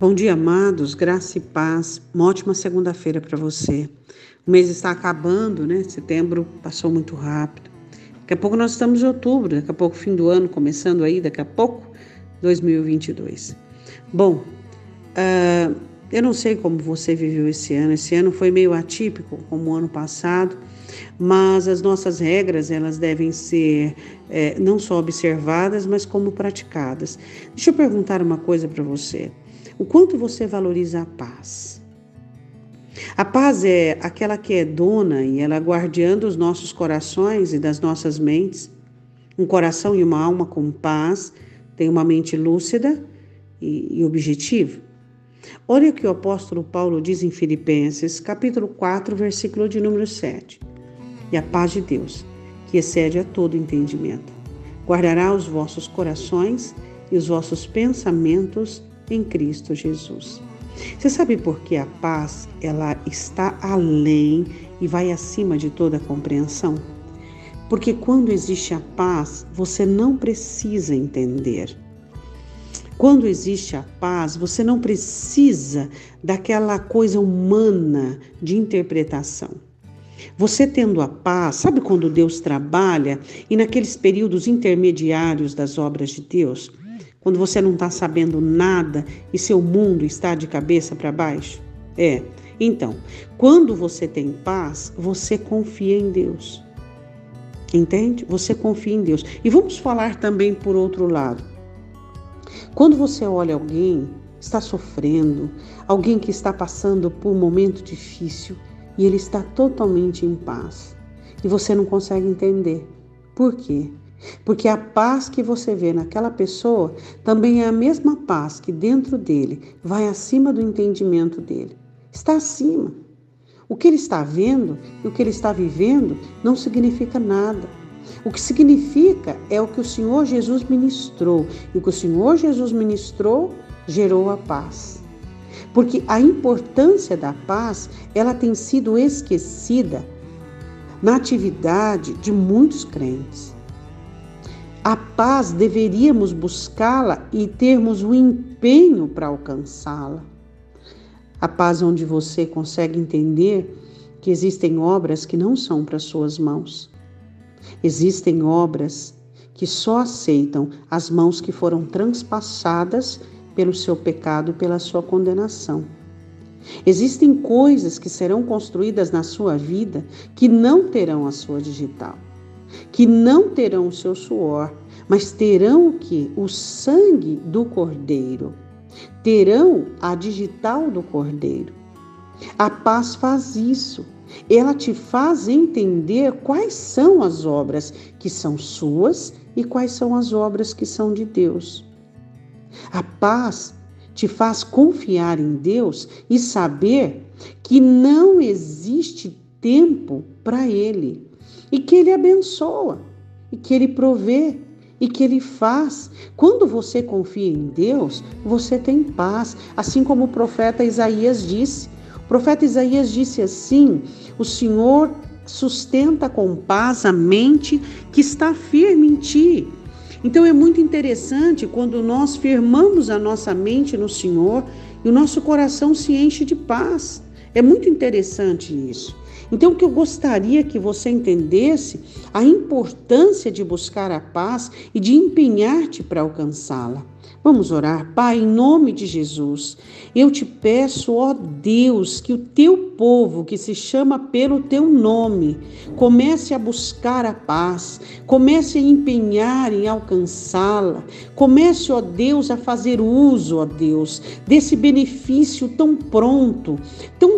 Bom dia, amados, graça e paz. Uma ótima segunda-feira para você. O mês está acabando, né? Setembro passou muito rápido. Daqui a pouco nós estamos em outubro, daqui a pouco fim do ano começando aí, daqui a pouco 2022. Bom, uh, eu não sei como você viveu esse ano. Esse ano foi meio atípico, como o ano passado, mas as nossas regras elas devem ser é, não só observadas, mas como praticadas. Deixa eu perguntar uma coisa para você. O quanto você valoriza a paz? A paz é aquela que é dona e ela guardiã dos nossos corações e das nossas mentes. Um coração e uma alma com paz tem uma mente lúcida e, e objetiva. Olha o que o apóstolo Paulo diz em Filipenses, capítulo 4, versículo de número 7. E a paz de Deus, que excede a todo entendimento, guardará os vossos corações e os vossos pensamentos em Cristo Jesus. Você sabe por que a paz ela está além e vai acima de toda compreensão? Porque quando existe a paz, você não precisa entender. Quando existe a paz, você não precisa daquela coisa humana de interpretação. Você tendo a paz, sabe quando Deus trabalha e naqueles períodos intermediários das obras de Deus? Quando você não está sabendo nada e seu mundo está de cabeça para baixo? É. Então, quando você tem paz, você confia em Deus. Entende? Você confia em Deus. E vamos falar também por outro lado. Quando você olha alguém está sofrendo, alguém que está passando por um momento difícil e ele está totalmente em paz, e você não consegue entender. Por quê? Porque a paz que você vê naquela pessoa também é a mesma paz que dentro dele vai acima do entendimento dele. Está acima. O que ele está vendo e o que ele está vivendo não significa nada. O que significa é o que o Senhor Jesus ministrou. E o que o Senhor Jesus ministrou gerou a paz. Porque a importância da paz, ela tem sido esquecida na atividade de muitos crentes. A paz deveríamos buscá-la e termos o empenho para alcançá-la. A paz onde você consegue entender que existem obras que não são para suas mãos. Existem obras que só aceitam as mãos que foram transpassadas pelo seu pecado, pela sua condenação. Existem coisas que serão construídas na sua vida que não terão a sua digital que não terão o seu suor, mas terão o que? O sangue do Cordeiro. Terão a digital do Cordeiro. A paz faz isso. Ela te faz entender quais são as obras que são suas e quais são as obras que são de Deus. A paz te faz confiar em Deus e saber que não existe tempo para Ele e que Ele abençoa, e que Ele provê, e que Ele faz. Quando você confia em Deus, você tem paz, assim como o profeta Isaías disse. O profeta Isaías disse assim: O Senhor sustenta com paz a mente que está firme em ti. Então é muito interessante quando nós firmamos a nossa mente no Senhor e o nosso coração se enche de paz. É muito interessante isso. Então, o que eu gostaria que você entendesse a importância de buscar a paz e de empenhar-te para alcançá-la. Vamos orar, Pai, em nome de Jesus. Eu te peço, ó Deus, que o teu povo que se chama pelo teu nome comece a buscar a paz, comece a empenhar em alcançá-la, comece, ó Deus, a fazer uso, ó Deus, desse benefício tão pronto,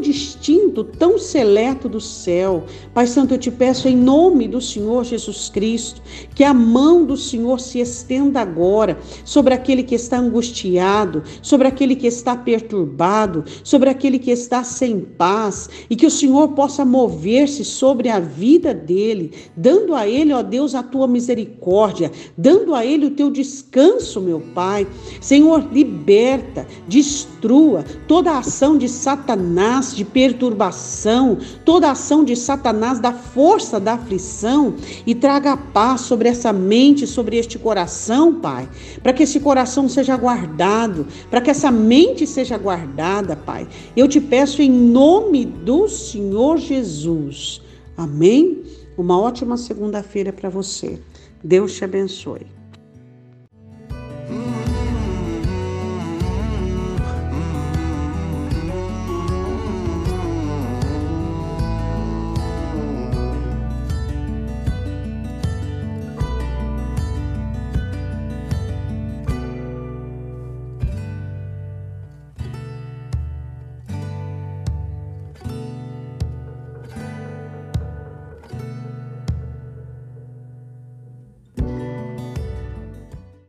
tão distinto, tão seleto do céu. Pai Santo, eu te peço em nome do Senhor Jesus Cristo, que a mão do Senhor se estenda agora sobre aquele que está angustiado, sobre aquele que está perturbado, sobre aquele que está sem paz, e que o Senhor possa mover-se sobre a vida dele, dando a ele, ó Deus, a tua misericórdia, dando a ele o teu descanso, meu Pai. Senhor, liberta, destrua toda a ação de Satanás de perturbação, toda ação de Satanás da força da aflição e traga paz sobre essa mente, sobre este coração, Pai, para que esse coração seja guardado, para que essa mente seja guardada, Pai. Eu te peço em nome do Senhor Jesus. Amém? Uma ótima segunda-feira para você. Deus te abençoe.